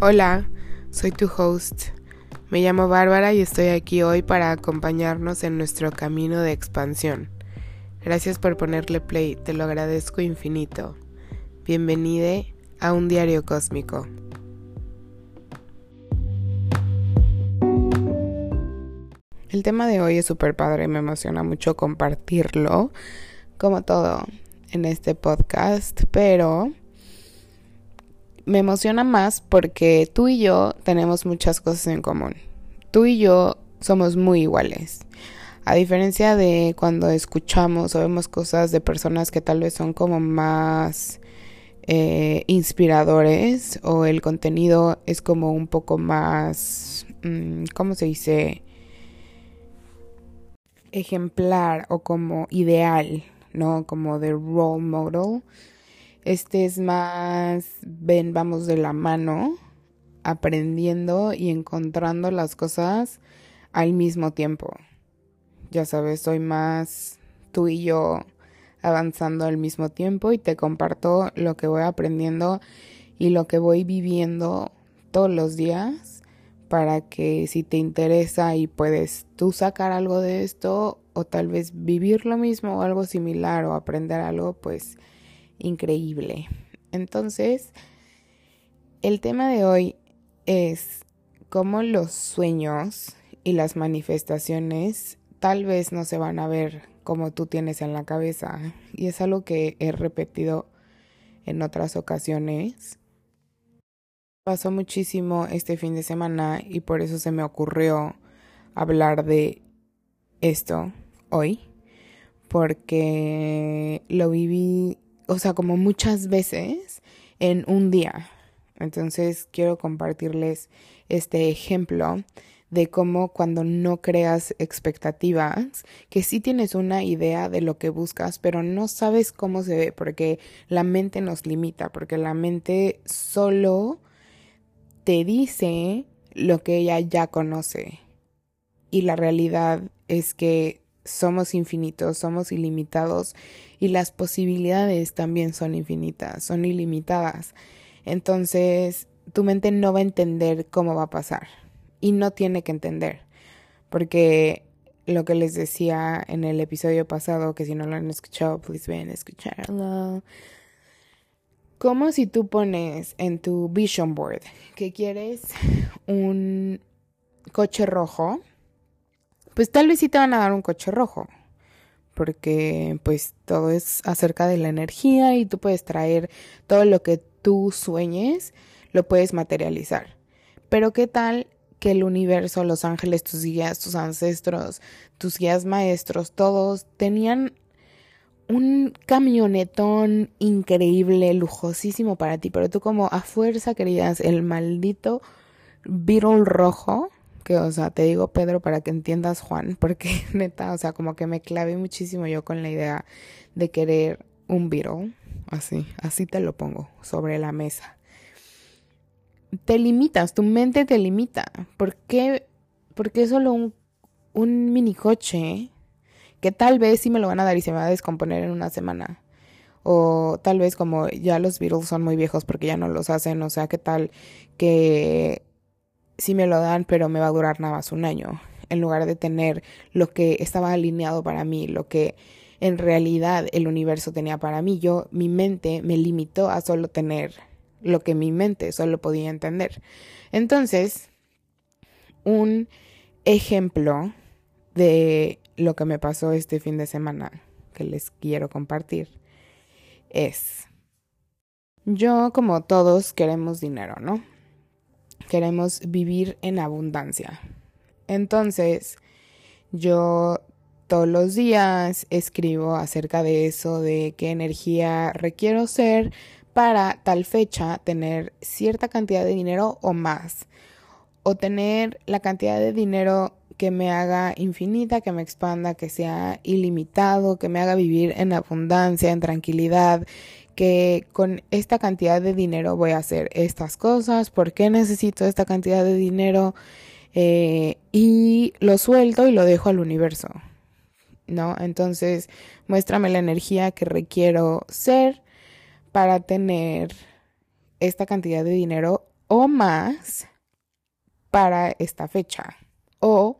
Hola, soy tu host. Me llamo Bárbara y estoy aquí hoy para acompañarnos en nuestro camino de expansión. Gracias por ponerle play, te lo agradezco infinito. Bienvenide a un diario cósmico. El tema de hoy es súper padre, me emociona mucho compartirlo, como todo en este podcast, pero me emociona más porque tú y yo tenemos muchas cosas en común. Tú y yo somos muy iguales. A diferencia de cuando escuchamos o vemos cosas de personas que tal vez son como más eh, inspiradores o el contenido es como un poco más, mm, ¿cómo se dice? Ejemplar o como ideal, ¿no? Como de role model. Este es más, ven, vamos de la mano, aprendiendo y encontrando las cosas al mismo tiempo. Ya sabes, soy más tú y yo avanzando al mismo tiempo y te comparto lo que voy aprendiendo y lo que voy viviendo todos los días para que si te interesa y puedes tú sacar algo de esto o tal vez vivir lo mismo o algo similar o aprender algo, pues increíble. Entonces, el tema de hoy es cómo los sueños y las manifestaciones tal vez no se van a ver como tú tienes en la cabeza. Y es algo que he repetido en otras ocasiones. Pasó muchísimo este fin de semana y por eso se me ocurrió hablar de esto hoy. Porque lo viví o sea, como muchas veces en un día. Entonces quiero compartirles este ejemplo de cómo cuando no creas expectativas, que sí tienes una idea de lo que buscas, pero no sabes cómo se ve, porque la mente nos limita, porque la mente solo te dice lo que ella ya conoce. Y la realidad es que somos infinitos, somos ilimitados y las posibilidades también son infinitas, son ilimitadas. Entonces, tu mente no va a entender cómo va a pasar y no tiene que entender, porque lo que les decía en el episodio pasado, que si no lo han escuchado, please ven a escucharlo. Como si tú pones en tu vision board que quieres un coche rojo, pues tal vez sí te van a dar un coche rojo, porque pues todo es acerca de la energía y tú puedes traer todo lo que tú sueñes, lo puedes materializar. Pero ¿qué tal que el universo, los ángeles, tus guías, tus ancestros, tus guías maestros, todos tenían un camionetón increíble, lujosísimo para ti, pero tú como a fuerza querías el maldito Beetle rojo que, o sea, te digo Pedro para que entiendas Juan, porque neta, o sea, como que me clavé muchísimo yo con la idea de querer un Beatle, así, así te lo pongo, sobre la mesa. Te limitas, tu mente te limita. ¿Por qué, porque solo un, un mini coche que tal vez sí me lo van a dar y se me va a descomponer en una semana? O tal vez como ya los Beatles son muy viejos porque ya no los hacen, o sea, ¿qué tal que sí me lo dan, pero me va a durar nada más un año, en lugar de tener lo que estaba alineado para mí, lo que en realidad el universo tenía para mí. Yo, mi mente me limitó a solo tener lo que mi mente solo podía entender. Entonces, un ejemplo de lo que me pasó este fin de semana que les quiero compartir es, yo como todos queremos dinero, ¿no? Queremos vivir en abundancia. Entonces, yo todos los días escribo acerca de eso, de qué energía requiero ser para tal fecha tener cierta cantidad de dinero o más. O tener la cantidad de dinero que me haga infinita, que me expanda, que sea ilimitado, que me haga vivir en abundancia, en tranquilidad, que con esta cantidad de dinero voy a hacer estas cosas, por qué necesito esta cantidad de dinero eh, y lo suelto y lo dejo al universo, ¿no? Entonces, muéstrame la energía que requiero ser para tener esta cantidad de dinero o más para esta fecha o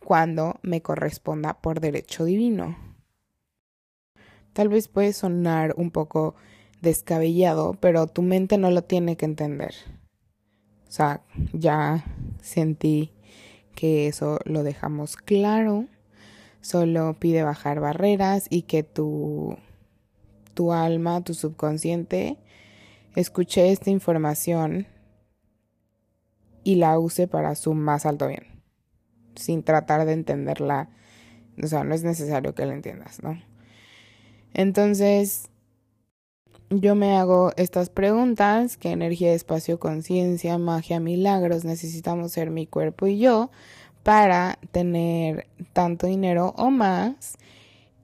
cuando me corresponda por derecho divino. Tal vez puede sonar un poco descabellado, pero tu mente no lo tiene que entender. O sea, ya sentí que eso lo dejamos claro. Solo pide bajar barreras y que tu, tu alma, tu subconsciente, escuche esta información y la use para su más alto bien, sin tratar de entenderla. O sea, no es necesario que la entiendas, ¿no? Entonces, yo me hago estas preguntas, ¿qué energía, espacio, conciencia, magia, milagros necesitamos ser mi cuerpo y yo para tener tanto dinero o más?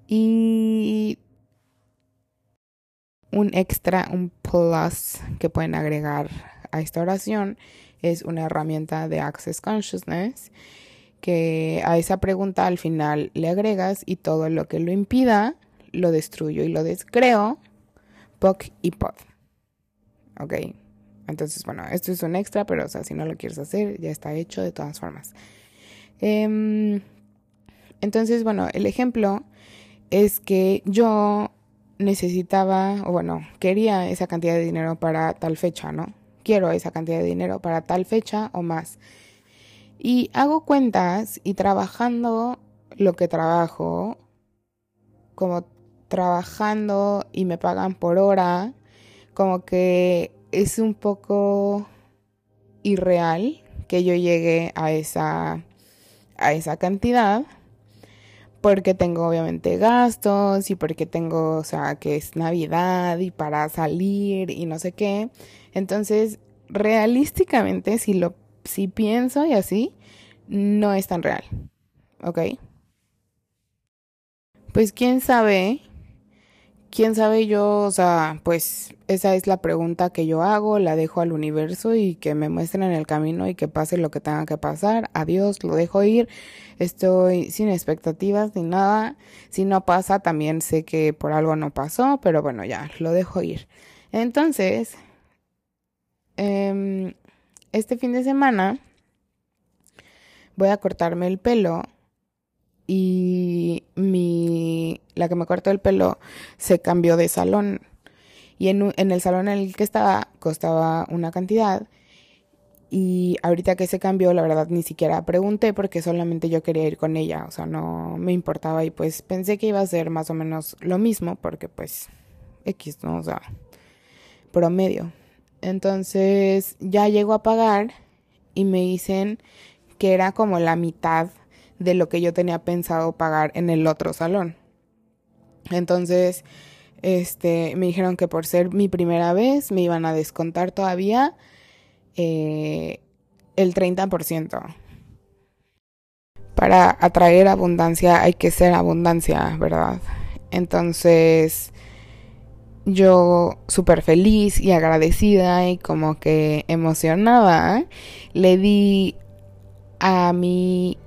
Y un extra, un plus que pueden agregar a esta oración es una herramienta de Access Consciousness que a esa pregunta al final le agregas y todo lo que lo impida lo destruyo y lo descreo POC y POD. Ok. Entonces, bueno, esto es un extra, pero o sea, si no lo quieres hacer, ya está hecho de todas formas. Em, entonces, bueno, el ejemplo es que yo necesitaba, o bueno, quería esa cantidad de dinero para tal fecha, ¿no? Quiero esa cantidad de dinero para tal fecha o más. Y hago cuentas y trabajando lo que trabajo, como trabajando y me pagan por hora, como que es un poco irreal que yo llegue a esa, a esa cantidad porque tengo obviamente gastos y porque tengo, o sea, que es Navidad y para salir y no sé qué. Entonces, realísticamente, si lo si pienso y así, no es tan real. ¿Ok? Pues quién sabe quién sabe yo, o sea, pues esa es la pregunta que yo hago, la dejo al universo y que me muestren el camino y que pase lo que tenga que pasar. Adiós, lo dejo ir. Estoy sin expectativas ni nada. Si no pasa, también sé que por algo no pasó, pero bueno, ya, lo dejo ir. Entonces, em, este fin de semana voy a cortarme el pelo y mi la que me cortó el pelo se cambió de salón. Y en, en el salón en el que estaba costaba una cantidad. Y ahorita que se cambió la verdad ni siquiera pregunté porque solamente yo quería ir con ella. O sea no me importaba y pues pensé que iba a ser más o menos lo mismo porque pues X no o sea promedio. Entonces ya llego a pagar y me dicen que era como la mitad de lo que yo tenía pensado pagar en el otro salón. Entonces, este, me dijeron que por ser mi primera vez me iban a descontar todavía eh, el 30%. Para atraer abundancia hay que ser abundancia, ¿verdad? Entonces, yo súper feliz y agradecida y como que emocionada, le di a mi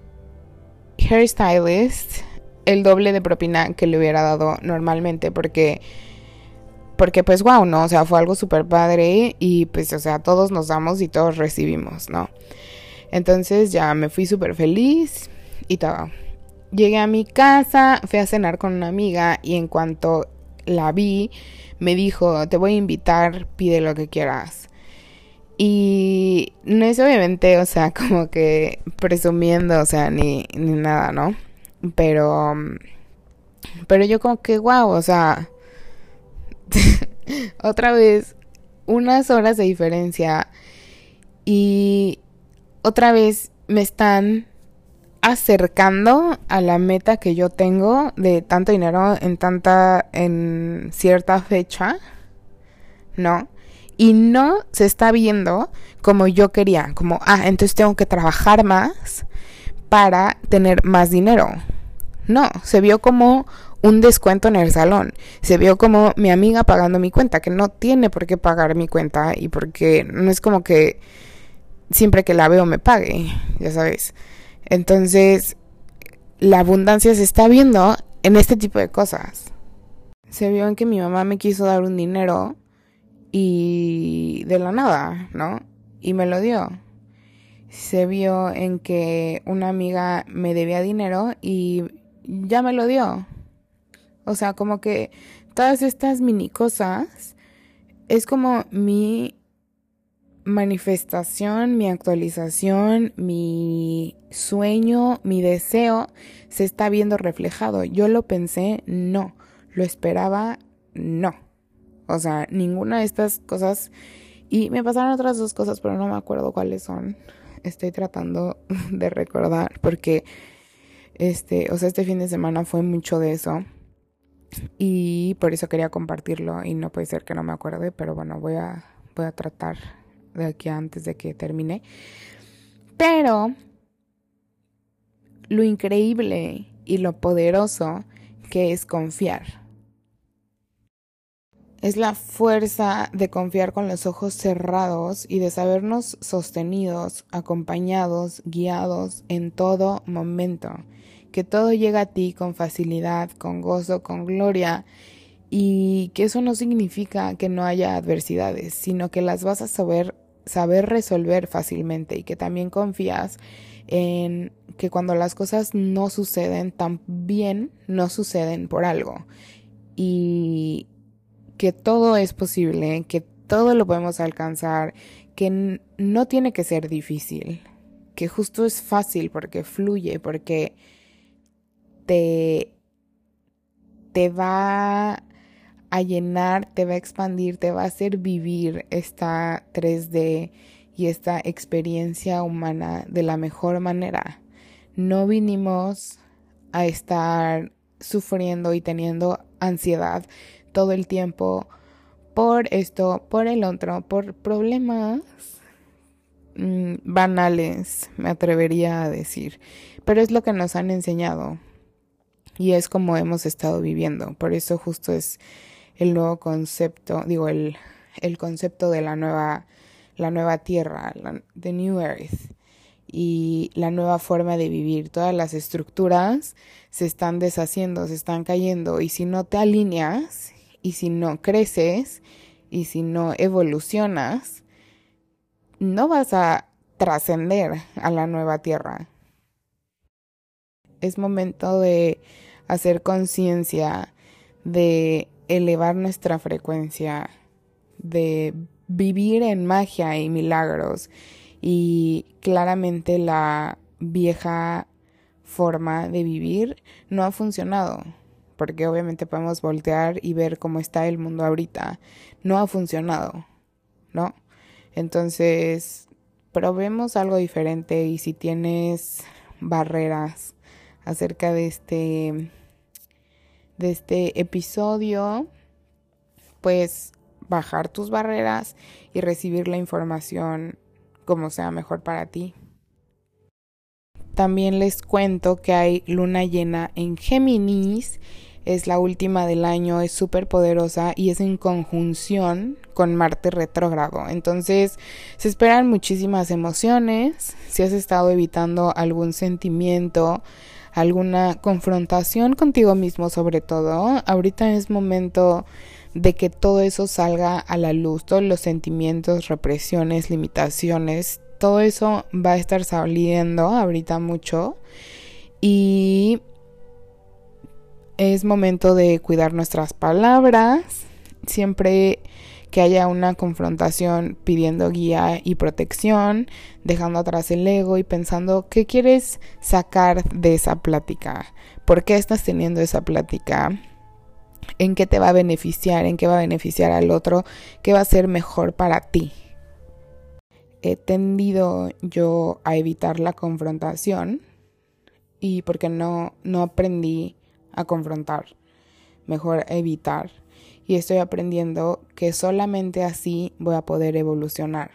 hairstylist el doble de propina que le hubiera dado normalmente porque porque pues wow, ¿no? O sea, fue algo súper padre y pues o sea, todos nos damos y todos recibimos, ¿no? Entonces ya me fui súper feliz y todo. Llegué a mi casa, fui a cenar con una amiga y en cuanto la vi, me dijo, te voy a invitar, pide lo que quieras. Y no es obviamente, o sea, como que presumiendo, o sea, ni, ni nada, ¿no? Pero, pero yo como que, wow, o sea, otra vez, unas horas de diferencia y otra vez me están acercando a la meta que yo tengo de tanto dinero en tanta, en cierta fecha, ¿no? Y no se está viendo como yo quería, como, ah, entonces tengo que trabajar más para tener más dinero. No, se vio como un descuento en el salón. Se vio como mi amiga pagando mi cuenta, que no tiene por qué pagar mi cuenta y porque no es como que siempre que la veo me pague, ya sabes. Entonces, la abundancia se está viendo en este tipo de cosas. Se vio en que mi mamá me quiso dar un dinero y de la nada, ¿no? y me lo dio. Se vio en que una amiga me debía dinero y ya me lo dio. O sea, como que todas estas mini cosas es como mi manifestación, mi actualización, mi sueño, mi deseo se está viendo reflejado. Yo lo pensé, no. Lo esperaba, no. O sea, ninguna de estas cosas. Y me pasaron otras dos cosas, pero no me acuerdo cuáles son. Estoy tratando de recordar porque este, o sea, este fin de semana fue mucho de eso. Y por eso quería compartirlo y no puede ser que no me acuerde, pero bueno, voy a voy a tratar de aquí antes de que termine. Pero lo increíble y lo poderoso que es confiar. Es la fuerza de confiar con los ojos cerrados y de sabernos sostenidos, acompañados, guiados en todo momento. Que todo llega a ti con facilidad, con gozo, con gloria y que eso no significa que no haya adversidades, sino que las vas a saber saber resolver fácilmente y que también confías en que cuando las cosas no suceden tan bien, no suceden por algo. Y que todo es posible, que todo lo podemos alcanzar, que no tiene que ser difícil, que justo es fácil porque fluye, porque te, te va a llenar, te va a expandir, te va a hacer vivir esta 3D y esta experiencia humana de la mejor manera. No vinimos a estar sufriendo y teniendo ansiedad todo el tiempo por esto, por el otro, por problemas mm, banales, me atrevería a decir. Pero es lo que nos han enseñado y es como hemos estado viviendo. Por eso justo es el nuevo concepto, digo, el, el concepto de la nueva, la nueva tierra, la, the new earth y la nueva forma de vivir. Todas las estructuras se están deshaciendo, se están cayendo y si no te alineas y si no creces y si no evolucionas, no vas a trascender a la nueva tierra. Es momento de hacer conciencia de elevar nuestra frecuencia, de vivir en magia y milagros. Y claramente la vieja forma de vivir no ha funcionado, porque obviamente podemos voltear y ver cómo está el mundo ahorita. No ha funcionado, ¿no? Entonces, probemos algo diferente y si tienes barreras acerca de este de este episodio, pues bajar tus barreras y recibir la información como sea mejor para ti. También les cuento que hay luna llena en Géminis, es la última del año, es súper poderosa y es en conjunción con Marte retrógrado. Entonces se esperan muchísimas emociones, si has estado evitando algún sentimiento, alguna confrontación contigo mismo sobre todo, ahorita es momento de que todo eso salga a la luz, todos los sentimientos, represiones, limitaciones, todo eso va a estar saliendo ahorita mucho y es momento de cuidar nuestras palabras, siempre que haya una confrontación pidiendo guía y protección, dejando atrás el ego y pensando qué quieres sacar de esa plática, por qué estás teniendo esa plática, en qué te va a beneficiar, en qué va a beneficiar al otro, qué va a ser mejor para ti. He tendido yo a evitar la confrontación y porque no, no aprendí a confrontar, mejor evitar y estoy aprendiendo que solamente así voy a poder evolucionar.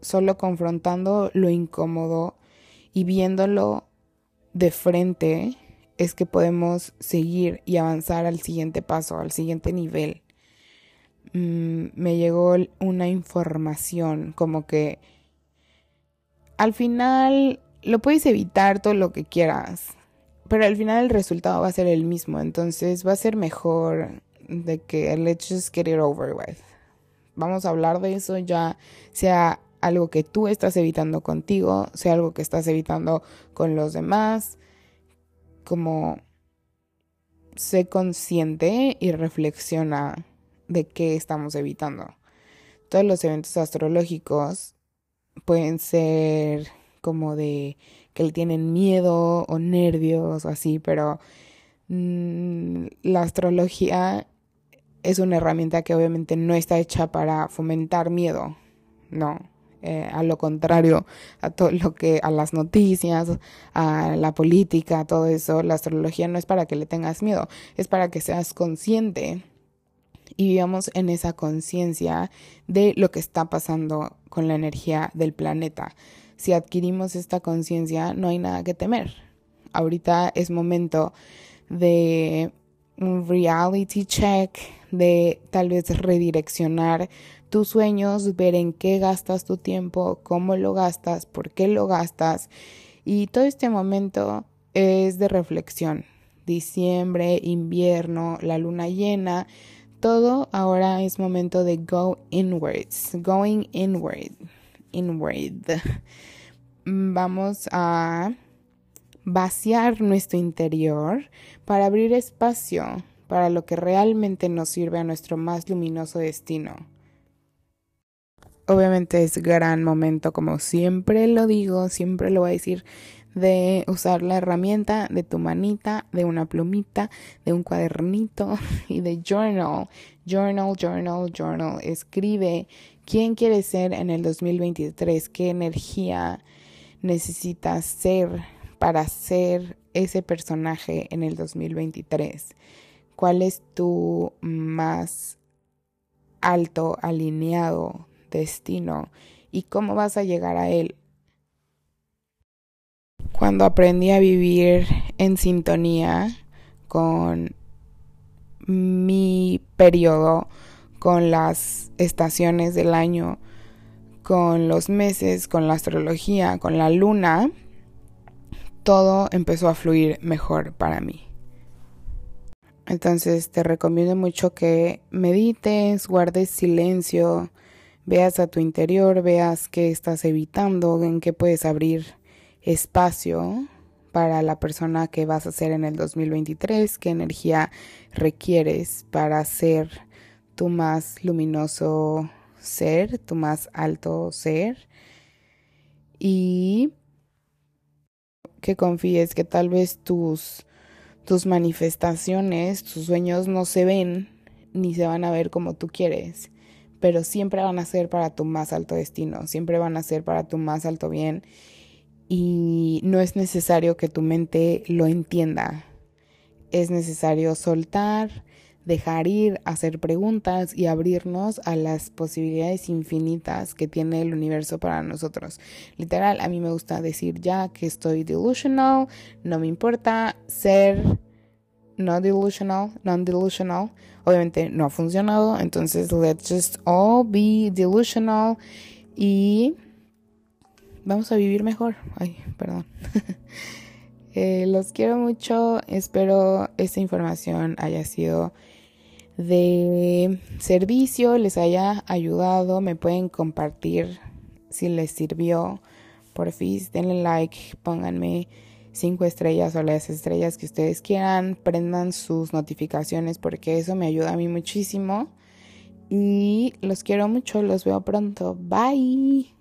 Solo confrontando lo incómodo y viéndolo de frente es que podemos seguir y avanzar al siguiente paso, al siguiente nivel. Mm, me llegó una información como que al final lo puedes evitar todo lo que quieras, pero al final el resultado va a ser el mismo, entonces va a ser mejor de que let's just get it over with. Vamos a hablar de eso ya, sea algo que tú estás evitando contigo, sea algo que estás evitando con los demás, como sé consciente y reflexiona de qué estamos evitando. Todos los eventos astrológicos pueden ser como de que le tienen miedo o nervios o así, pero mm, la astrología es una herramienta que obviamente no está hecha para fomentar miedo, no. Eh, a lo contrario, a todo lo que, a las noticias, a la política, todo eso, la astrología no es para que le tengas miedo, es para que seas consciente y vivamos en esa conciencia de lo que está pasando con la energía del planeta. Si adquirimos esta conciencia, no hay nada que temer. Ahorita es momento de un reality check, de tal vez redireccionar tus sueños, ver en qué gastas tu tiempo, cómo lo gastas, por qué lo gastas. Y todo este momento es de reflexión. Diciembre, invierno, la luna llena, todo ahora es momento de go inwards, going inward, inward. Vamos a vaciar nuestro interior para abrir espacio para lo que realmente nos sirve a nuestro más luminoso destino. Obviamente es gran momento, como siempre lo digo, siempre lo voy a decir, de usar la herramienta de tu manita, de una plumita, de un cuadernito y de journal. Journal, journal, journal. Escribe quién quieres ser en el 2023, qué energía necesitas ser para ser ese personaje en el 2023. ¿Cuál es tu más alto, alineado destino y cómo vas a llegar a él? Cuando aprendí a vivir en sintonía con mi periodo, con las estaciones del año, con los meses, con la astrología, con la luna, todo empezó a fluir mejor para mí. Entonces te recomiendo mucho que medites, guardes silencio, veas a tu interior, veas qué estás evitando, en qué puedes abrir espacio para la persona que vas a ser en el 2023, qué energía requieres para ser tu más luminoso ser, tu más alto ser. Y que confíes que tal vez tus, tus manifestaciones, tus sueños no se ven ni se van a ver como tú quieres, pero siempre van a ser para tu más alto destino, siempre van a ser para tu más alto bien y no es necesario que tu mente lo entienda, es necesario soltar, dejar ir, hacer preguntas y abrirnos a las posibilidades infinitas que tiene el universo para nosotros. Literal, a mí me gusta decir ya que estoy delusional, no me importa ser no delusional, non-delusional. Obviamente no ha funcionado, entonces let's just all be delusional y vamos a vivir mejor. Ay, perdón. Eh, los quiero mucho, espero esta información haya sido de servicio les haya ayudado, me pueden compartir si les sirvió. Por fin, denle like, pónganme cinco estrellas o las estrellas que ustedes quieran, prendan sus notificaciones porque eso me ayuda a mí muchísimo. Y los quiero mucho, los veo pronto. Bye.